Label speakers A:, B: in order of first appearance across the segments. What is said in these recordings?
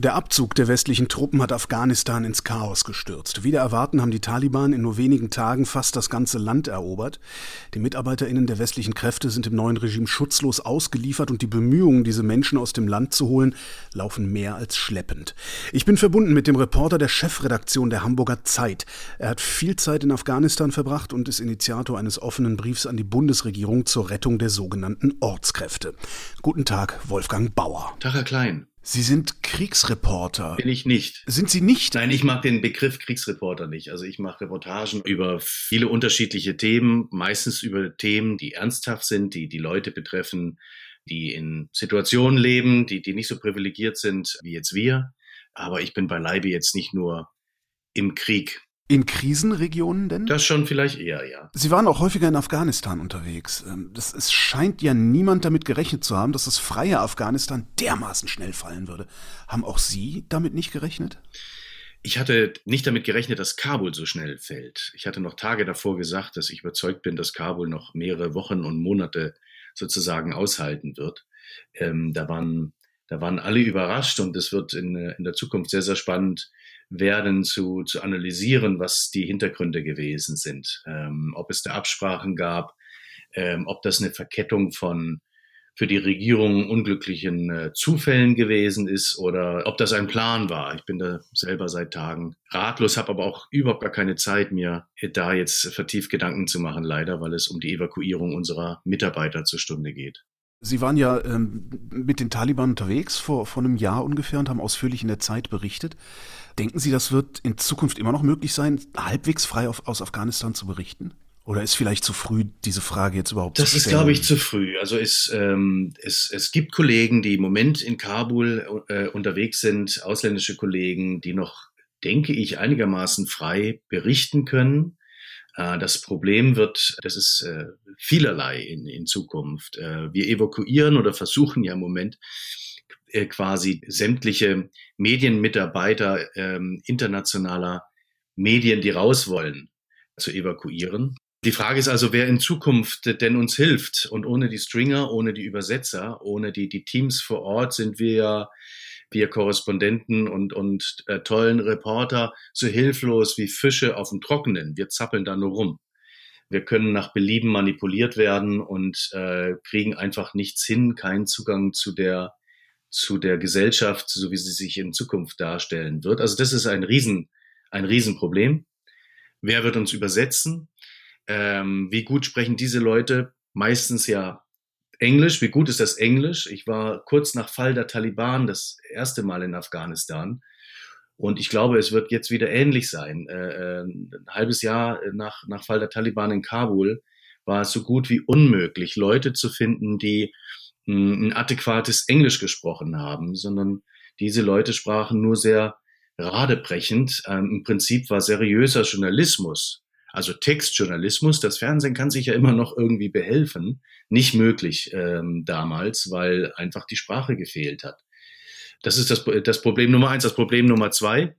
A: Der Abzug der westlichen Truppen hat Afghanistan ins Chaos gestürzt. Wieder erwarten haben die Taliban in nur wenigen Tagen fast das ganze Land erobert. Die Mitarbeiterinnen der westlichen Kräfte sind im neuen Regime schutzlos ausgeliefert und die Bemühungen, diese Menschen aus dem Land zu holen, laufen mehr als schleppend. Ich bin verbunden mit dem Reporter der Chefredaktion der Hamburger Zeit. Er hat viel Zeit in Afghanistan verbracht und ist Initiator eines offenen Briefs an die Bundesregierung zur Rettung der sogenannten Ortskräfte. Guten Tag, Wolfgang Bauer.
B: Tag, Herr Klein.
A: Sie sind Kriegsreporter.
B: Bin ich nicht.
A: Sind Sie nicht?
B: Nein, ich mag den Begriff Kriegsreporter nicht. Also ich mache Reportagen über viele unterschiedliche Themen, meistens über Themen, die ernsthaft sind, die die Leute betreffen, die in Situationen leben, die, die nicht so privilegiert sind wie jetzt wir. Aber ich bin beileibe jetzt nicht nur im Krieg.
A: In Krisenregionen denn?
B: Das schon vielleicht eher, ja.
A: Sie waren auch häufiger in Afghanistan unterwegs. Ähm, das, es scheint ja niemand damit gerechnet zu haben, dass das freie Afghanistan dermaßen schnell fallen würde. Haben auch Sie damit nicht gerechnet?
B: Ich hatte nicht damit gerechnet, dass Kabul so schnell fällt. Ich hatte noch Tage davor gesagt, dass ich überzeugt bin, dass Kabul noch mehrere Wochen und Monate sozusagen aushalten wird. Ähm, da waren da waren alle überrascht und es wird in, in der Zukunft sehr, sehr spannend werden zu, zu analysieren, was die Hintergründe gewesen sind. Ähm, ob es da Absprachen gab, ähm, ob das eine Verkettung von für die Regierung unglücklichen äh, Zufällen gewesen ist oder ob das ein Plan war. Ich bin da selber seit Tagen ratlos, habe aber auch überhaupt gar keine Zeit, mir da jetzt vertieft Gedanken zu machen, leider, weil es um die Evakuierung unserer Mitarbeiter zur Stunde geht.
A: Sie waren ja ähm, mit den Taliban unterwegs vor, vor einem Jahr ungefähr und haben ausführlich in der Zeit berichtet. Denken Sie, das wird in Zukunft immer noch möglich sein, halbwegs frei auf, aus Afghanistan zu berichten? Oder ist vielleicht zu früh, diese Frage jetzt überhaupt
B: das zu stellen? Das ist, glaube ich, zu früh. Also es, ähm, es, es gibt Kollegen, die im Moment in Kabul äh, unterwegs sind, ausländische Kollegen, die noch, denke ich, einigermaßen frei berichten können. Äh, das Problem wird, das ist äh, vielerlei in, in Zukunft. Äh, wir evakuieren oder versuchen ja im Moment quasi sämtliche Medienmitarbeiter ähm, internationaler Medien, die raus wollen, zu evakuieren. Die Frage ist also, wer in Zukunft denn uns hilft. Und ohne die Stringer, ohne die Übersetzer, ohne die, die Teams vor Ort sind wir ja wir Korrespondenten und, und äh, tollen Reporter so hilflos wie Fische auf dem Trockenen. Wir zappeln da nur rum. Wir können nach Belieben manipuliert werden und äh, kriegen einfach nichts hin, keinen Zugang zu der zu der Gesellschaft, so wie sie sich in Zukunft darstellen wird. Also das ist ein Riesen, ein Riesenproblem. Wer wird uns übersetzen? Ähm, wie gut sprechen diese Leute? Meistens ja Englisch, wie gut ist das Englisch? Ich war kurz nach Fall der Taliban das erste Mal in Afghanistan. Und ich glaube, es wird jetzt wieder ähnlich sein. Äh, äh ein halbes Jahr nach, nach Fall der Taliban in Kabul war es so gut wie unmöglich, Leute zu finden, die hm, ein adäquates Englisch gesprochen haben, sondern diese Leute sprachen nur sehr radebrechend. Ähm, Im Prinzip war seriöser Journalismus also Textjournalismus, das Fernsehen kann sich ja immer noch irgendwie behelfen, nicht möglich ähm, damals, weil einfach die Sprache gefehlt hat. Das ist das, das Problem Nummer eins. Das Problem Nummer zwei,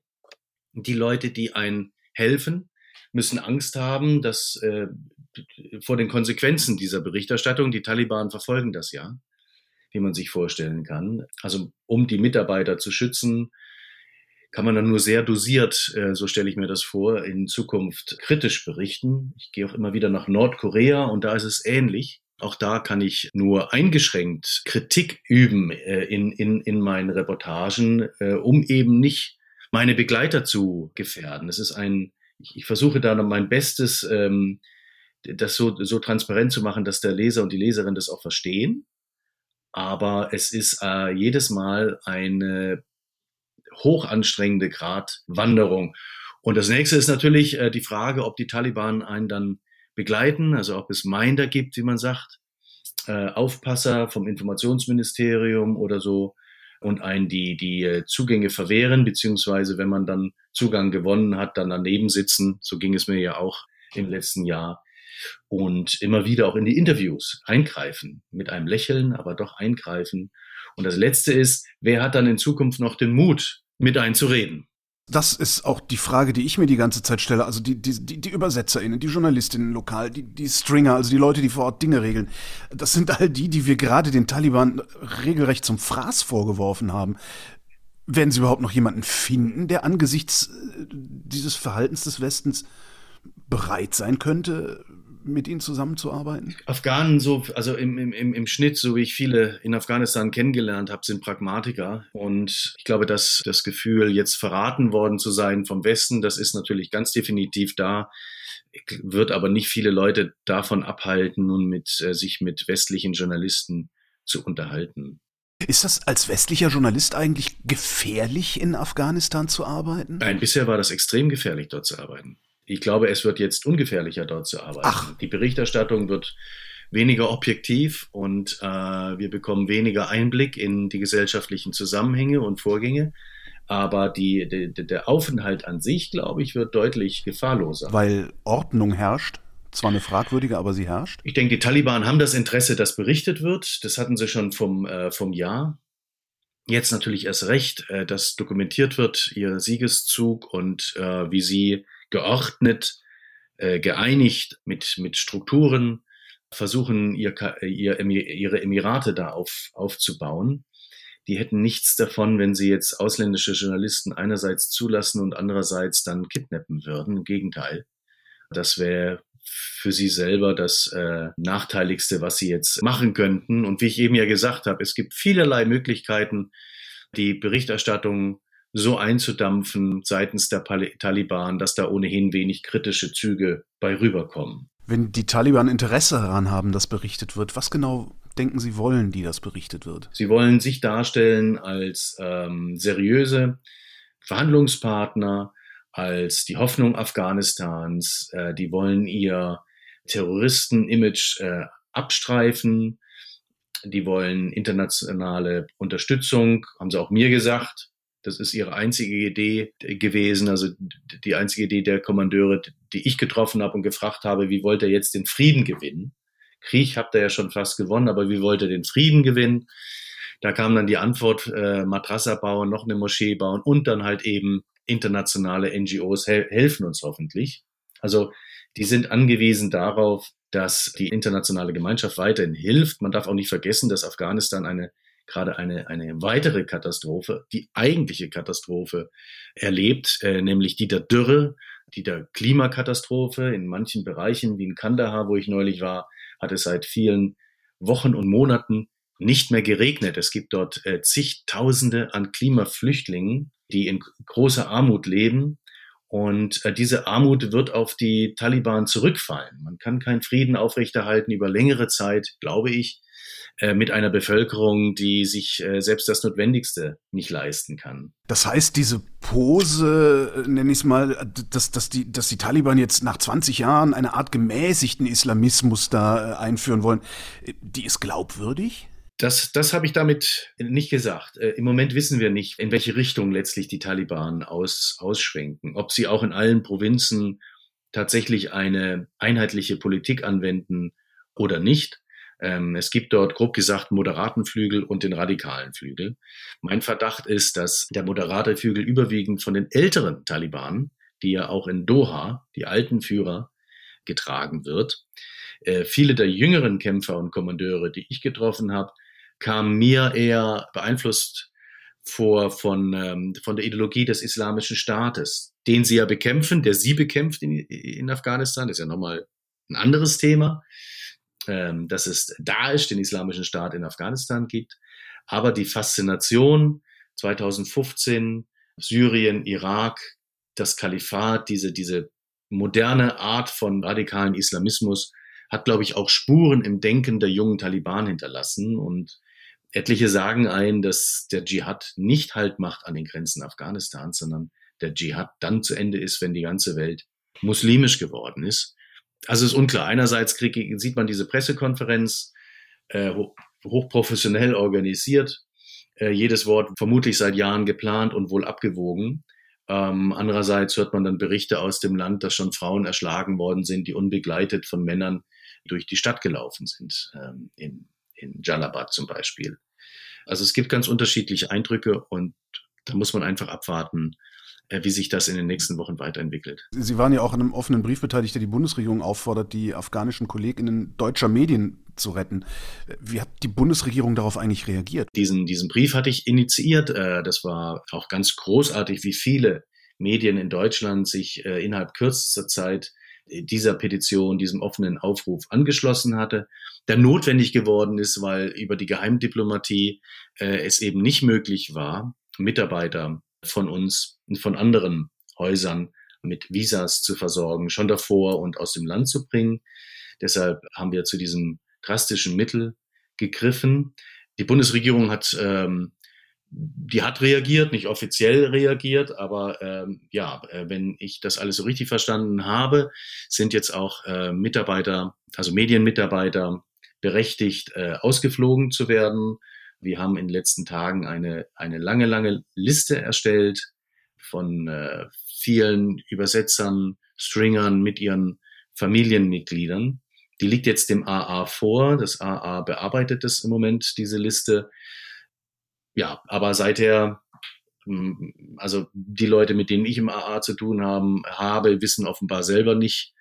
B: die Leute, die einen helfen, müssen Angst haben, dass äh, vor den Konsequenzen dieser Berichterstattung, die Taliban verfolgen das ja, wie man sich vorstellen kann. Also um die Mitarbeiter zu schützen, kann man dann nur sehr dosiert, äh, so stelle ich mir das vor, in Zukunft kritisch berichten. Ich gehe auch immer wieder nach Nordkorea und da ist es ähnlich. Auch da kann ich nur eingeschränkt Kritik üben äh, in, in, in meinen Reportagen, äh, um eben nicht meine Begleiter zu gefährden. Es ist ein, ich, ich versuche da noch mein Bestes, ähm, das so, so transparent zu machen, dass der Leser und die Leserin das auch verstehen. Aber es ist äh, jedes Mal eine hochanstrengende Gratwanderung. Und das nächste ist natürlich äh, die Frage, ob die Taliban einen dann begleiten, also ob es Minder gibt, wie man sagt, äh, Aufpasser vom Informationsministerium oder so und einen die, die äh, Zugänge verwehren, beziehungsweise wenn man dann Zugang gewonnen hat, dann daneben sitzen. So ging es mir ja auch im letzten Jahr. Und immer wieder auch in die Interviews eingreifen, mit einem Lächeln, aber doch eingreifen. Und das Letzte ist, wer hat dann in Zukunft noch den Mut, mit einzureden.
A: Das ist auch die Frage, die ich mir die ganze Zeit stelle. Also die, die, die, die ÜbersetzerInnen, die JournalistInnen lokal, die, die Stringer, also die Leute, die vor Ort Dinge regeln. Das sind all die, die wir gerade den Taliban regelrecht zum Fraß vorgeworfen haben. Werden Sie überhaupt noch jemanden finden, der angesichts äh, dieses Verhaltens des Westens bereit sein könnte, mit ihnen zusammenzuarbeiten?
B: Afghanen, so, also im, im, im Schnitt, so wie ich viele in Afghanistan kennengelernt habe, sind Pragmatiker. Und ich glaube, dass das Gefühl, jetzt verraten worden zu sein vom Westen, das ist natürlich ganz definitiv da, wird aber nicht viele Leute davon abhalten, nun mit, äh, sich mit westlichen Journalisten zu unterhalten.
A: Ist das als westlicher Journalist eigentlich gefährlich, in Afghanistan zu arbeiten?
B: Nein, bisher war das extrem gefährlich, dort zu arbeiten. Ich glaube, es wird jetzt ungefährlicher, dort zu arbeiten. Ach. Die Berichterstattung wird weniger objektiv und äh, wir bekommen weniger Einblick in die gesellschaftlichen Zusammenhänge und Vorgänge. Aber die, die, der Aufenthalt an sich, glaube ich, wird deutlich gefahrloser.
A: Weil Ordnung herrscht? Zwar eine fragwürdige, aber sie herrscht?
B: Ich denke, die Taliban haben das Interesse, dass berichtet wird. Das hatten sie schon vom, äh, vom Jahr. Jetzt natürlich erst recht, äh, dass dokumentiert wird, ihr Siegeszug und äh, wie sie geordnet, äh, geeinigt mit, mit Strukturen versuchen, ihr, ihr, ihre Emirate da auf, aufzubauen. Die hätten nichts davon, wenn sie jetzt ausländische Journalisten einerseits zulassen und andererseits dann kidnappen würden. Im Gegenteil. Das wäre für sie selber das äh, Nachteiligste, was sie jetzt machen könnten. Und wie ich eben ja gesagt habe, es gibt vielerlei Möglichkeiten, die Berichterstattung so einzudampfen seitens der Taliban, dass da ohnehin wenig kritische Züge bei rüberkommen.
A: Wenn die Taliban Interesse daran haben, dass berichtet wird, was genau denken Sie wollen, die das berichtet wird?
B: Sie wollen sich darstellen als ähm, seriöse Verhandlungspartner, als die Hoffnung Afghanistans. Äh, die wollen ihr Terroristen-Image äh, abstreifen. Die wollen internationale Unterstützung, haben sie auch mir gesagt. Das ist ihre einzige Idee gewesen, also die einzige Idee der Kommandeure, die ich getroffen habe und gefragt habe, wie wollt ihr jetzt den Frieden gewinnen? Krieg habt ihr ja schon fast gewonnen, aber wie wollt ihr den Frieden gewinnen? Da kam dann die Antwort, äh, Madrasa bauen, noch eine Moschee bauen und dann halt eben internationale NGOs hel helfen uns hoffentlich. Also die sind angewiesen darauf, dass die internationale Gemeinschaft weiterhin hilft. Man darf auch nicht vergessen, dass Afghanistan eine gerade eine, eine weitere Katastrophe, die eigentliche Katastrophe erlebt, äh, nämlich die der Dürre, die der Klimakatastrophe. In manchen Bereichen, wie in Kandahar, wo ich neulich war, hat es seit vielen Wochen und Monaten nicht mehr geregnet. Es gibt dort äh, zigtausende an Klimaflüchtlingen, die in großer Armut leben. Und äh, diese Armut wird auf die Taliban zurückfallen. Man kann keinen Frieden aufrechterhalten über längere Zeit, glaube ich, äh, mit einer Bevölkerung, die sich äh, selbst das Notwendigste nicht leisten kann.
A: Das heißt, diese Pose, äh, nenne ich es mal, dass, dass, die, dass die Taliban jetzt nach 20 Jahren eine Art gemäßigten Islamismus da einführen wollen, die ist glaubwürdig?
B: Das, das habe ich damit nicht gesagt. Äh, Im Moment wissen wir nicht, in welche Richtung letztlich die Taliban aus, ausschwenken. Ob sie auch in allen Provinzen tatsächlich eine einheitliche Politik anwenden oder nicht. Ähm, es gibt dort grob gesagt moderaten Flügel und den radikalen Flügel. Mein Verdacht ist, dass der moderate Flügel überwiegend von den älteren Taliban, die ja auch in Doha, die alten Führer, getragen wird. Äh, viele der jüngeren Kämpfer und Kommandeure, die ich getroffen habe, kamen mir eher beeinflusst vor von, ähm, von der Ideologie des islamischen Staates, den sie ja bekämpfen, der sie bekämpft in, in Afghanistan, das ist ja nochmal ein anderes Thema ähm, dass es Daesh, den islamischen Staat in Afghanistan gibt. Aber die Faszination 2015, Syrien, Irak, das Kalifat, diese, diese moderne Art von radikalen Islamismus hat, glaube ich, auch Spuren im Denken der jungen Taliban hinterlassen. Und etliche sagen ein, dass der Dschihad nicht Halt macht an den Grenzen Afghanistans, sondern der Dschihad dann zu Ende ist, wenn die ganze Welt muslimisch geworden ist also ist unklar. Einerseits krieg, sieht man diese Pressekonferenz äh, hochprofessionell organisiert, äh, jedes Wort vermutlich seit Jahren geplant und wohl abgewogen. Ähm, andererseits hört man dann Berichte aus dem Land, dass schon Frauen erschlagen worden sind, die unbegleitet von Männern durch die Stadt gelaufen sind, ähm, in, in Jalabad zum Beispiel. Also es gibt ganz unterschiedliche Eindrücke und da muss man einfach abwarten, wie sich das in den nächsten Wochen weiterentwickelt.
A: Sie waren ja auch an einem offenen Brief beteiligt, der die Bundesregierung auffordert, die afghanischen Kolleginnen deutscher Medien zu retten. Wie hat die Bundesregierung darauf eigentlich reagiert?
B: Diesen, diesen Brief hatte ich initiiert. Äh, das war auch ganz großartig, wie viele Medien in Deutschland sich äh, innerhalb kürzester Zeit dieser Petition, diesem offenen Aufruf angeschlossen hatte, der notwendig geworden ist, weil über die Geheimdiplomatie äh, es eben nicht möglich war, Mitarbeiter von uns und von anderen Häusern mit Visas zu versorgen, schon davor und aus dem Land zu bringen. Deshalb haben wir zu diesem drastischen Mittel gegriffen. Die Bundesregierung hat ähm, die hat reagiert, nicht offiziell reagiert, aber ähm, ja, äh, wenn ich das alles so richtig verstanden habe, sind jetzt auch äh, Mitarbeiter, also Medienmitarbeiter, berechtigt, äh, ausgeflogen zu werden. Wir haben in den letzten Tagen eine, eine lange, lange Liste erstellt von äh, vielen Übersetzern, Stringern mit ihren Familienmitgliedern. Die liegt jetzt dem AA vor. Das AA bearbeitet es im Moment, diese Liste ja, aber seither, hm, also die Leute, mit denen ich im AA zu tun haben, habe, wissen offenbar selber nicht,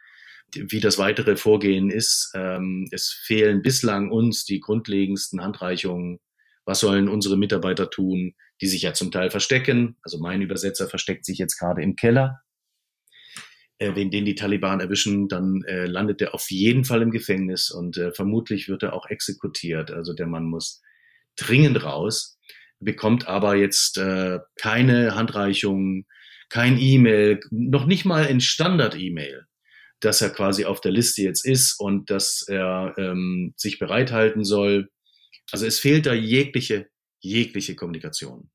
B: wie das weitere Vorgehen ist. Ähm, es fehlen bislang uns die grundlegendsten Handreichungen. Was sollen unsere Mitarbeiter tun, die sich ja zum Teil verstecken? Also mein Übersetzer versteckt sich jetzt gerade im Keller. Äh, wenn den die Taliban erwischen, dann äh, landet er auf jeden Fall im Gefängnis und äh, vermutlich wird er auch exekutiert. Also der Mann muss dringend raus bekommt aber jetzt äh, keine Handreichung, kein E-Mail, noch nicht mal ein Standard-E-Mail, dass er quasi auf der Liste jetzt ist und dass er ähm, sich bereithalten soll. Also es fehlt da jegliche, jegliche Kommunikation.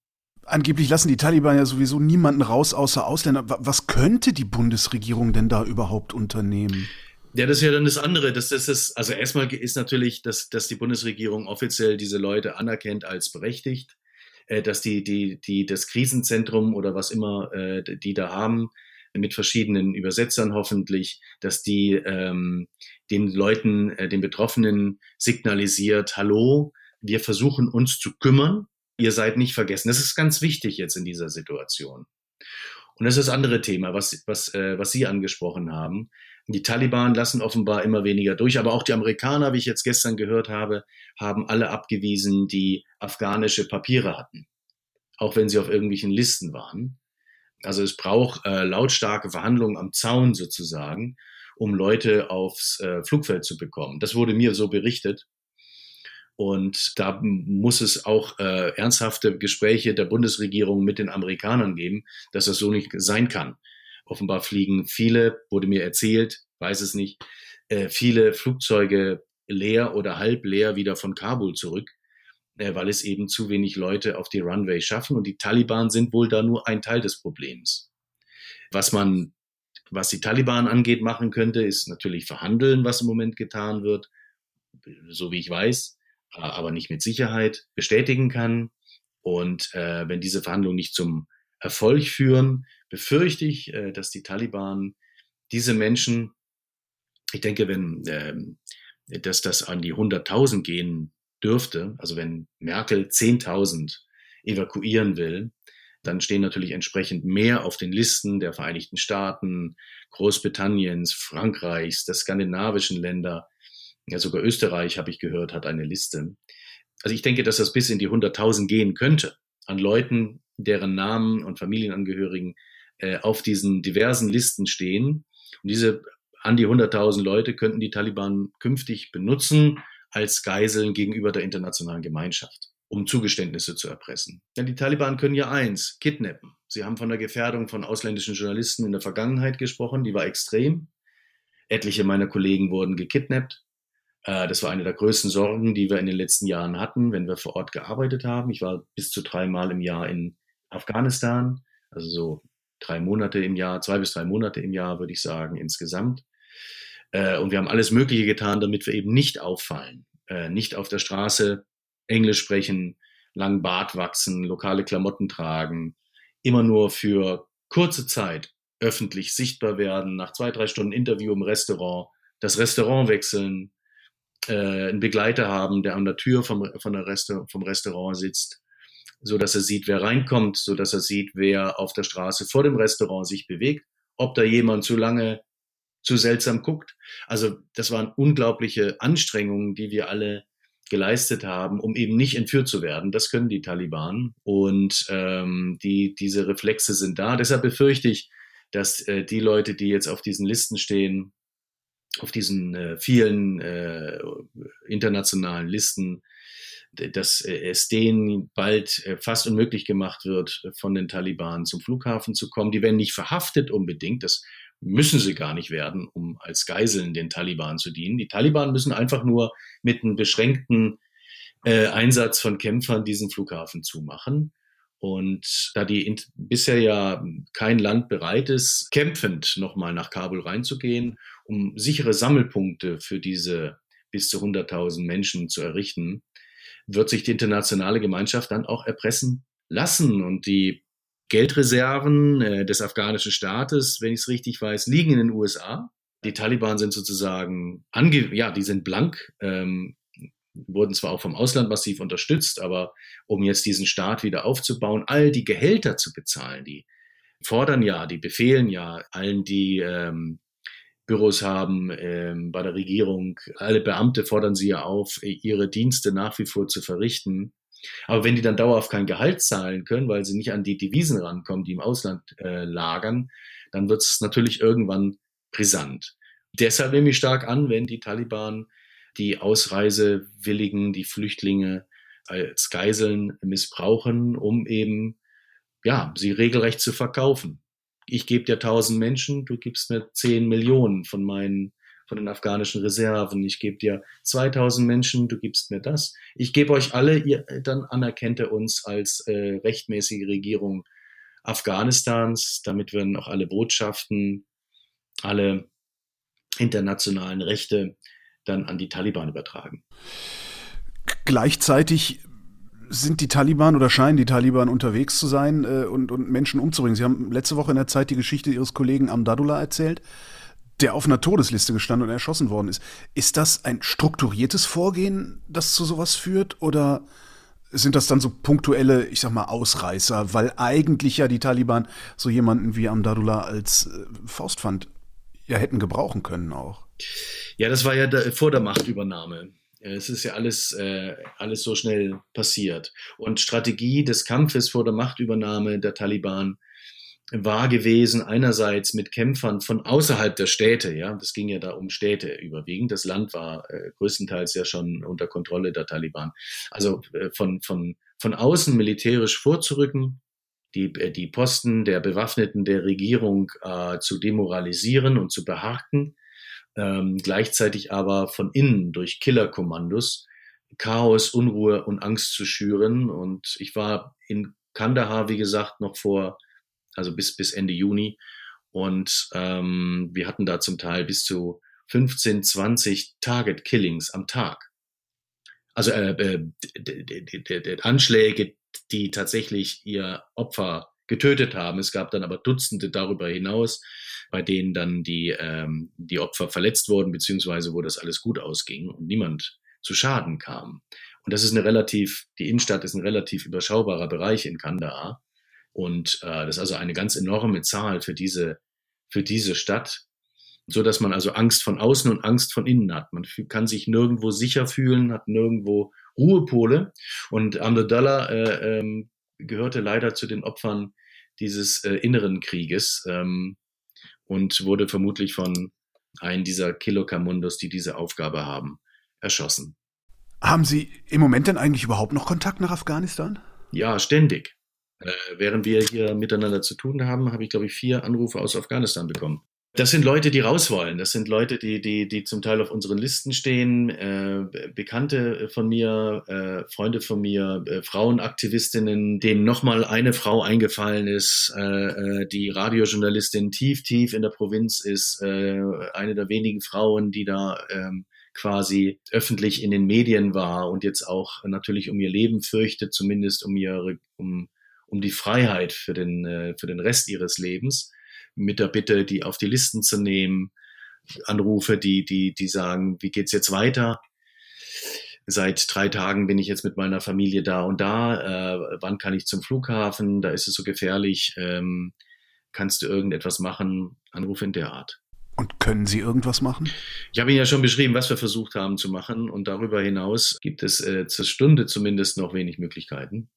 A: Angeblich lassen die Taliban ja sowieso niemanden raus außer Ausländer. Was könnte die Bundesregierung denn da überhaupt unternehmen?
B: Ja, das ist ja dann das andere. Das, das ist, also erstmal ist natürlich, dass, dass die Bundesregierung offiziell diese Leute anerkennt als berechtigt äh, dass die, die, die, das Krisenzentrum oder was immer äh, die da haben, mit verschiedenen Übersetzern hoffentlich, dass die ähm, den Leuten, äh, den Betroffenen signalisiert, hallo, wir versuchen uns zu kümmern, ihr seid nicht vergessen. Das ist ganz wichtig jetzt in dieser Situation. Und das ist das andere Thema, was, was, äh, was Sie angesprochen haben. Die Taliban lassen offenbar immer weniger durch, aber auch die Amerikaner, wie ich jetzt gestern gehört habe, haben alle abgewiesen, die afghanische Papiere hatten, auch wenn sie auf irgendwelchen Listen waren. Also es braucht äh, lautstarke Verhandlungen am Zaun sozusagen, um Leute aufs äh, Flugfeld zu bekommen. Das wurde mir so berichtet. Und da muss es auch äh, ernsthafte Gespräche der Bundesregierung mit den Amerikanern geben, dass das so nicht sein kann. Offenbar fliegen viele, wurde mir erzählt, weiß es nicht, äh, viele Flugzeuge leer oder halb leer wieder von Kabul zurück, äh, weil es eben zu wenig Leute auf die Runway schaffen. Und die Taliban sind wohl da nur ein Teil des Problems. Was man, was die Taliban angeht, machen könnte, ist natürlich verhandeln, was im Moment getan wird, so wie ich weiß, aber nicht mit Sicherheit bestätigen kann. Und äh, wenn diese Verhandlungen nicht zum Erfolg führen, befürchte ich, äh, dass die Taliban diese Menschen, ich denke, wenn ähm, dass das an die 100.000 gehen dürfte, also wenn Merkel 10.000 evakuieren will, dann stehen natürlich entsprechend mehr auf den Listen der Vereinigten Staaten, Großbritanniens, Frankreichs, der skandinavischen Länder, ja sogar Österreich, habe ich gehört, hat eine Liste. Also ich denke, dass das bis in die 100.000 gehen könnte an Leuten, deren Namen und Familienangehörigen äh, auf diesen diversen Listen stehen. Und diese an die 100.000 Leute könnten die Taliban künftig benutzen als Geiseln gegenüber der internationalen Gemeinschaft, um Zugeständnisse zu erpressen. Denn die Taliban können ja eins, kidnappen. Sie haben von der Gefährdung von ausländischen Journalisten in der Vergangenheit gesprochen, die war extrem. Etliche meiner Kollegen wurden gekidnappt. Äh, das war eine der größten Sorgen, die wir in den letzten Jahren hatten, wenn wir vor Ort gearbeitet haben. Ich war bis zu dreimal im Jahr in Afghanistan, also so drei Monate im Jahr, zwei bis drei Monate im Jahr, würde ich sagen, insgesamt. Äh, und wir haben alles Mögliche getan, damit wir eben nicht auffallen, äh, nicht auf der Straße Englisch sprechen, langen Bart wachsen, lokale Klamotten tragen, immer nur für kurze Zeit öffentlich sichtbar werden, nach zwei, drei Stunden Interview im Restaurant, das Restaurant wechseln, äh, einen Begleiter haben, der an der Tür vom, von der Resta vom Restaurant sitzt, so dass er sieht, wer reinkommt, so dass er sieht, wer auf der Straße vor dem Restaurant sich bewegt, ob da jemand zu lange zu seltsam guckt. Also das waren unglaubliche Anstrengungen, die wir alle geleistet haben, um eben nicht entführt zu werden. Das können die Taliban und ähm, die, diese Reflexe sind da. Deshalb befürchte ich, dass äh, die Leute, die jetzt auf diesen Listen stehen, auf diesen äh, vielen äh, internationalen Listen, dass äh, es denen bald äh, fast unmöglich gemacht wird, von den Taliban zum Flughafen zu kommen. Die werden nicht verhaftet unbedingt, das müssen sie gar nicht werden, um als Geiseln den Taliban zu dienen. Die Taliban müssen einfach nur mit einem beschränkten äh, Einsatz von Kämpfern diesen Flughafen zumachen. Und da die bisher ja kein Land bereit ist, kämpfend nochmal nach Kabul reinzugehen, um sichere Sammelpunkte für diese bis zu 100.000 Menschen zu errichten, wird sich die internationale Gemeinschaft dann auch erpressen lassen. Und die Geldreserven äh, des afghanischen Staates, wenn ich es richtig weiß, liegen in den USA. Die Taliban sind sozusagen, ange ja, die sind blank. Ähm, wurden zwar auch vom Ausland massiv unterstützt, aber um jetzt diesen Staat wieder aufzubauen, all die Gehälter zu bezahlen, die fordern ja, die befehlen ja allen, die ähm, Büros haben ähm, bei der Regierung, alle Beamte fordern sie ja auf, ihre Dienste nach wie vor zu verrichten. Aber wenn die dann dauerhaft kein Gehalt zahlen können, weil sie nicht an die Devisen rankommen, die im Ausland äh, lagern, dann wird es natürlich irgendwann brisant. Deshalb nehme ich stark an, wenn die Taliban die Ausreisewilligen, die Flüchtlinge als Geiseln missbrauchen, um eben, ja, sie regelrecht zu verkaufen. Ich gebe dir tausend Menschen, du gibst mir zehn Millionen von meinen, von den afghanischen Reserven. Ich gebe dir 2000 Menschen, du gibst mir das. Ich gebe euch alle, ihr, dann anerkennt ihr uns als äh, rechtmäßige Regierung Afghanistans. Damit werden auch alle Botschaften, alle internationalen Rechte dann an die Taliban übertragen.
A: Gleichzeitig sind die Taliban oder scheinen die Taliban unterwegs zu sein äh, und, und Menschen umzubringen. Sie haben letzte Woche in der Zeit die Geschichte Ihres Kollegen Amdadullah erzählt, der auf einer Todesliste gestanden und erschossen worden ist. Ist das ein strukturiertes Vorgehen, das zu sowas führt oder sind das dann so punktuelle, ich sag mal, Ausreißer, weil eigentlich ja die Taliban so jemanden wie Amdadullah als äh, Faustpfand ja hätten gebrauchen können auch?
B: Ja, das war ja da, vor der Machtübernahme. Es ist ja alles, äh, alles so schnell passiert. Und Strategie des Kampfes vor der Machtübernahme der Taliban war gewesen, einerseits mit Kämpfern von außerhalb der Städte, ja, das ging ja da um Städte überwiegend. Das Land war äh, größtenteils ja schon unter Kontrolle der Taliban. Also äh, von, von, von außen militärisch vorzurücken, die, äh, die Posten der Bewaffneten der Regierung äh, zu demoralisieren und zu beharken ähm, gleichzeitig aber von innen durch Killerkommandos Chaos, Unruhe und Angst zu schüren. Und ich war in Kandahar, wie gesagt, noch vor, also bis, bis Ende Juni. Und ähm, wir hatten da zum Teil bis zu 15, 20 Target Killings am Tag. Also äh, äh, Anschläge, die tatsächlich ihr Opfer getötet haben. Es gab dann aber Dutzende darüber hinaus, bei denen dann die, ähm, die Opfer verletzt wurden, beziehungsweise wo das alles gut ausging und niemand zu Schaden kam. Und das ist eine relativ, die Innenstadt ist ein relativ überschaubarer Bereich in Kandahar. Und äh, das ist also eine ganz enorme Zahl für diese, für diese Stadt, so dass man also Angst von außen und Angst von innen hat. Man kann sich nirgendwo sicher fühlen, hat nirgendwo Ruhepole. Und Amdallah äh, ähm, gehörte leider zu den Opfern dieses äh, inneren Krieges. Ähm, und wurde vermutlich von einem dieser Kilokamundos, die diese Aufgabe haben, erschossen.
A: Haben Sie im Moment denn eigentlich überhaupt noch Kontakt nach Afghanistan?
B: Ja, ständig. Äh, während wir hier miteinander zu tun haben, habe ich, glaube ich, vier Anrufe aus Afghanistan bekommen. Das sind Leute, die raus wollen. Das sind Leute, die, die, die zum Teil auf unseren Listen stehen. Äh, Bekannte von mir, äh, Freunde von mir, äh, Frauenaktivistinnen, denen nochmal eine Frau eingefallen ist, äh, äh, die Radiojournalistin tief, tief in der Provinz ist, äh, eine der wenigen Frauen, die da ähm, quasi öffentlich in den Medien war und jetzt auch natürlich um ihr Leben fürchtet, zumindest um ihre, um, um die Freiheit für den, äh, für den Rest ihres Lebens mit der Bitte, die auf die Listen zu nehmen. Anrufe, die, die, die sagen, wie geht's jetzt weiter? Seit drei Tagen bin ich jetzt mit meiner Familie da und da. Äh, wann kann ich zum Flughafen? Da ist es so gefährlich. Ähm, kannst du irgendetwas machen? Anrufe in der Art.
A: Und können Sie irgendwas machen?
B: Ich habe Ihnen ja schon beschrieben, was wir versucht haben zu machen. Und darüber hinaus gibt es äh, zur Stunde zumindest noch wenig Möglichkeiten.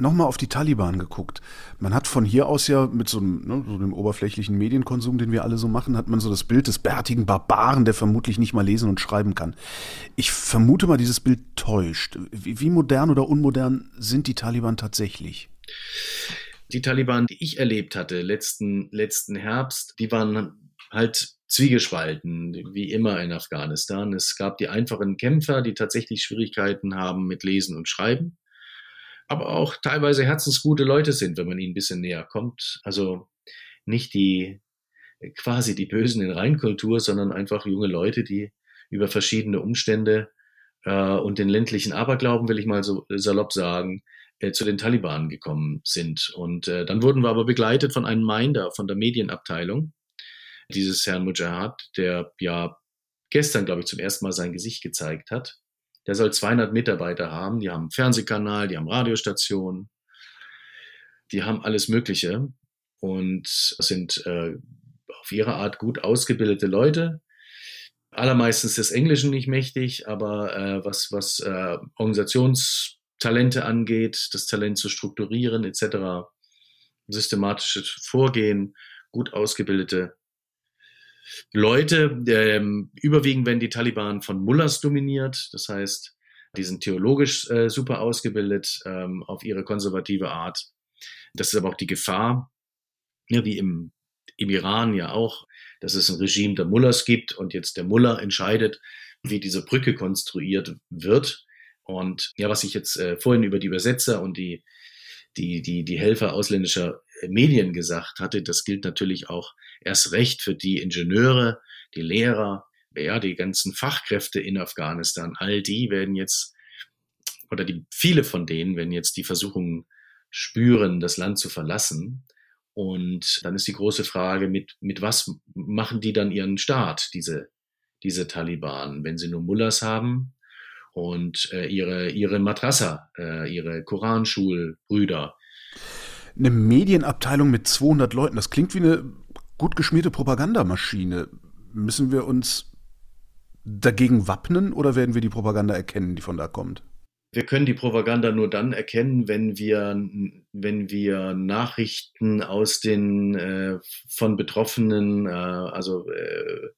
A: Nochmal auf die Taliban geguckt. Man hat von hier aus ja mit so einem, ne, so einem oberflächlichen Medienkonsum, den wir alle so machen, hat man so das Bild des bärtigen Barbaren, der vermutlich nicht mal lesen und schreiben kann. Ich vermute mal, dieses Bild täuscht. Wie, wie modern oder unmodern sind die Taliban tatsächlich?
B: Die Taliban, die ich erlebt hatte letzten, letzten Herbst, die waren halt zwiegespalten, wie immer in Afghanistan. Es gab die einfachen Kämpfer, die tatsächlich Schwierigkeiten haben mit Lesen und Schreiben aber auch teilweise herzensgute Leute sind, wenn man ihnen ein bisschen näher kommt. Also nicht die quasi die Bösen in Reinkultur, sondern einfach junge Leute, die über verschiedene Umstände äh, und den ländlichen Aberglauben, will ich mal so salopp sagen, äh, zu den Taliban gekommen sind. Und äh, dann wurden wir aber begleitet von einem Minder von der Medienabteilung dieses Herrn Mujahid, der ja gestern, glaube ich, zum ersten Mal sein Gesicht gezeigt hat der soll 200 Mitarbeiter haben. Die haben einen Fernsehkanal, die haben Radiostationen, die haben alles Mögliche und sind äh, auf ihre Art gut ausgebildete Leute. Allermeistens des Englischen nicht mächtig, aber äh, was, was äh, Organisationstalente angeht, das Talent zu strukturieren etc., systematisches Vorgehen, gut ausgebildete Leute, ähm, überwiegend werden die Taliban von Mullahs dominiert, das heißt, die sind theologisch äh, super ausgebildet ähm, auf ihre konservative Art. Das ist aber auch die Gefahr, ja, wie im, im Iran ja auch, dass es ein Regime der Mullahs gibt und jetzt der Mullah entscheidet, wie diese Brücke konstruiert wird. Und ja, was ich jetzt äh, vorhin über die Übersetzer und die, die, die, die Helfer ausländischer Medien gesagt hatte, das gilt natürlich auch erst recht für die Ingenieure, die Lehrer, ja, die ganzen Fachkräfte in Afghanistan. All die werden jetzt, oder die, viele von denen werden jetzt die Versuchung spüren, das Land zu verlassen. Und dann ist die große Frage, mit, mit was machen die dann ihren Staat, diese, diese Taliban, wenn sie nur Mullahs haben und äh, ihre, ihre Madrasa, äh, ihre Koranschulbrüder,
A: eine Medienabteilung mit 200 Leuten, das klingt wie eine gut geschmierte Propagandamaschine. Müssen wir uns dagegen wappnen oder werden wir die Propaganda erkennen, die von da kommt?
B: Wir können die Propaganda nur dann erkennen, wenn wir, wenn wir Nachrichten aus den äh, von Betroffenen, äh, also äh,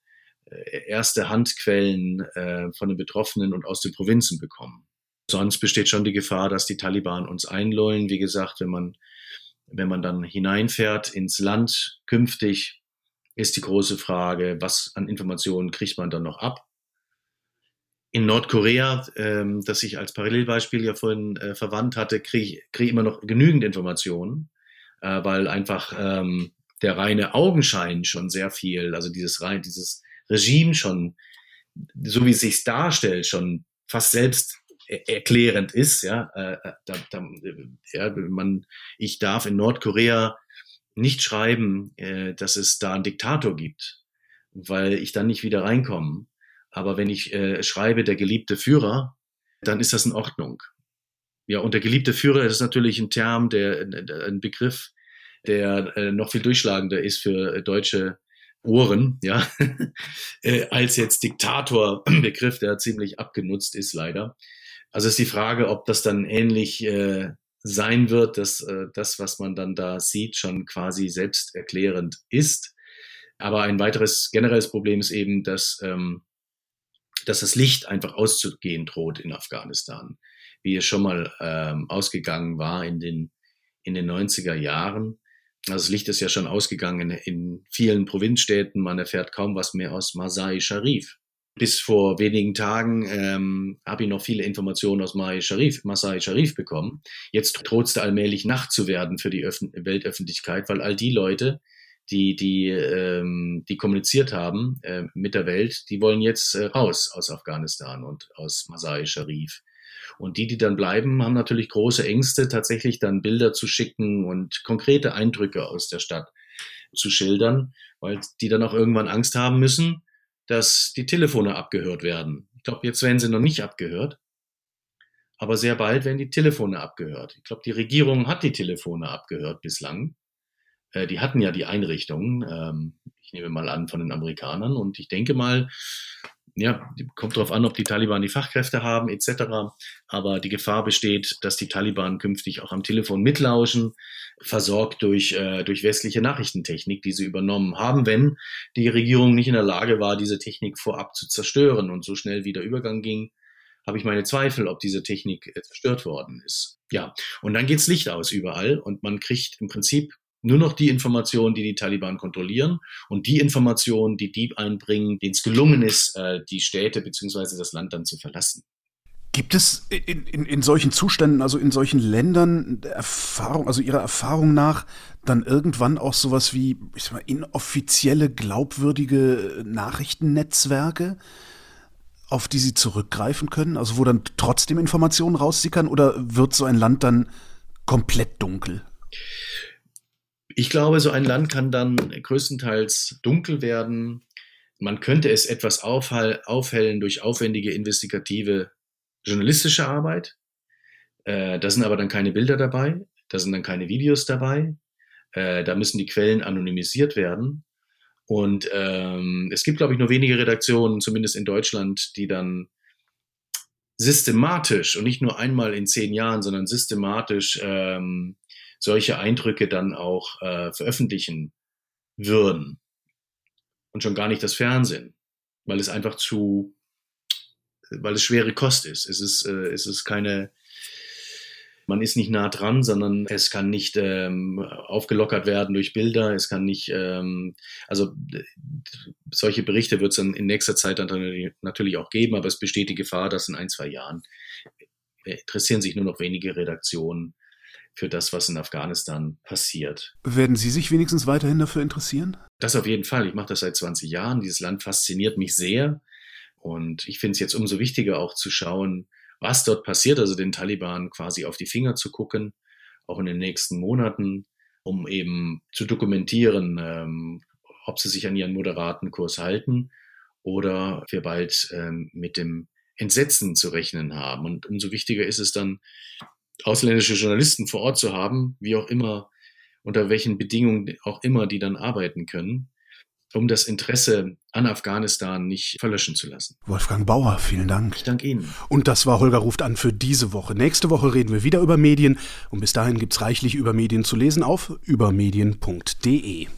B: erste Handquellen äh, von den Betroffenen und aus den Provinzen bekommen. Sonst besteht schon die Gefahr, dass die Taliban uns einlullen. Wie gesagt, wenn man wenn man dann hineinfährt ins Land künftig, ist die große Frage, was an Informationen kriegt man dann noch ab? In Nordkorea, ähm, das ich als Parallelbeispiel ja vorhin äh, verwandt hatte, kriege ich krieg immer noch genügend Informationen, äh, weil einfach ähm, der reine Augenschein schon sehr viel, also dieses rein, dieses Regime schon, so wie es sich darstellt, schon fast selbst erklärend ist. Ja, äh, äh, da, da, ja, man, ich darf in Nordkorea nicht schreiben, äh, dass es da einen Diktator gibt, weil ich dann nicht wieder reinkomme. Aber wenn ich äh, schreibe, der geliebte Führer, dann ist das in Ordnung. Ja, und der geliebte Führer ist natürlich ein Term, der, ein Begriff, der äh, noch viel durchschlagender ist für deutsche Ohren, ja, äh, als jetzt Diktator-Begriff, der ziemlich abgenutzt ist, leider. Also ist die Frage, ob das dann ähnlich äh, sein wird, dass äh, das, was man dann da sieht, schon quasi selbsterklärend ist. Aber ein weiteres generelles Problem ist eben, dass, ähm, dass das Licht einfach auszugehen droht in Afghanistan, wie es schon mal ähm, ausgegangen war in den, in den 90er Jahren. Also das Licht ist ja schon ausgegangen in, vielen Provinzstädten. Man erfährt kaum was mehr aus Masai Sharif. Bis vor wenigen Tagen ähm, habe ich noch viele Informationen aus Masai Sharif, Masai Sharif bekommen. Jetzt droht es allmählich Nacht zu werden für die Öffn Weltöffentlichkeit, weil all die Leute, die, die, ähm, die kommuniziert haben äh, mit der Welt, die wollen jetzt äh, raus aus Afghanistan und aus Masai Sharif. Und die, die dann bleiben, haben natürlich große Ängste, tatsächlich dann Bilder zu schicken und konkrete Eindrücke aus der Stadt zu schildern, weil die dann auch irgendwann Angst haben müssen, dass die Telefone abgehört werden. Ich glaube, jetzt werden sie noch nicht abgehört, aber sehr bald werden die Telefone abgehört. Ich glaube, die Regierung hat die Telefone abgehört bislang. Äh, die hatten ja die Einrichtungen, ähm, ich nehme mal an, von den Amerikanern. Und ich denke mal, ja, kommt darauf an, ob die Taliban die Fachkräfte haben, etc. Aber die Gefahr besteht, dass die Taliban künftig auch am Telefon mitlauschen, versorgt durch, äh, durch westliche Nachrichtentechnik, die sie übernommen haben, wenn die Regierung nicht in der Lage war, diese Technik vorab zu zerstören und so schnell wie der Übergang ging, habe ich meine Zweifel, ob diese Technik äh, zerstört worden ist. Ja, und dann geht's Licht aus überall und man kriegt im Prinzip nur noch die Informationen, die die Taliban kontrollieren und die Informationen, die die einbringen, denen es gelungen ist, äh, die Städte beziehungsweise das Land dann zu verlassen.
A: Gibt es in, in, in solchen Zuständen, also in solchen Ländern Erfahrung, also Ihrer Erfahrung nach, dann irgendwann auch sowas wie, ich sag mal, inoffizielle, glaubwürdige Nachrichtennetzwerke, auf die Sie zurückgreifen können? Also wo dann trotzdem Informationen raussickern oder wird so ein Land dann komplett dunkel?
B: Ich glaube, so ein Land kann dann größtenteils dunkel werden. Man könnte es etwas aufhellen durch aufwendige investigative journalistische Arbeit. Äh, da sind aber dann keine Bilder dabei, da sind dann keine Videos dabei. Äh, da müssen die Quellen anonymisiert werden. Und ähm, es gibt, glaube ich, nur wenige Redaktionen, zumindest in Deutschland, die dann systematisch und nicht nur einmal in zehn Jahren, sondern systematisch ähm, solche Eindrücke dann auch äh, veröffentlichen würden. Und schon gar nicht das Fernsehen, weil es einfach zu, weil es schwere Kost ist. Es ist, äh, es ist keine, man ist nicht nah dran, sondern es kann nicht ähm, aufgelockert werden durch Bilder, es kann nicht, ähm, also solche Berichte wird es dann in nächster Zeit dann natürlich auch geben, aber es besteht die Gefahr, dass in ein, zwei Jahren äh, interessieren sich nur noch wenige Redaktionen für das, was in Afghanistan passiert.
A: Werden Sie sich wenigstens weiterhin dafür interessieren?
B: Das auf jeden Fall. Ich mache das seit 20 Jahren. Dieses Land fasziniert mich sehr. Und ich finde es jetzt umso wichtiger auch zu schauen, was dort passiert, also den Taliban quasi auf die Finger zu gucken, auch in den nächsten Monaten, um eben zu dokumentieren, ähm, ob sie sich an ihren moderaten Kurs halten oder wir bald ähm, mit dem Entsetzen zu rechnen haben. Und umso wichtiger ist es dann, ausländische Journalisten vor Ort zu haben, wie auch immer, unter welchen Bedingungen auch immer die dann arbeiten können, um das Interesse an Afghanistan nicht verlöschen zu lassen.
A: Wolfgang Bauer, vielen Dank.
B: Ich danke Ihnen.
A: Und das war Holger ruft an für diese Woche. Nächste Woche reden wir wieder über Medien und bis dahin gibt es reichlich über Medien zu lesen auf übermedien.de.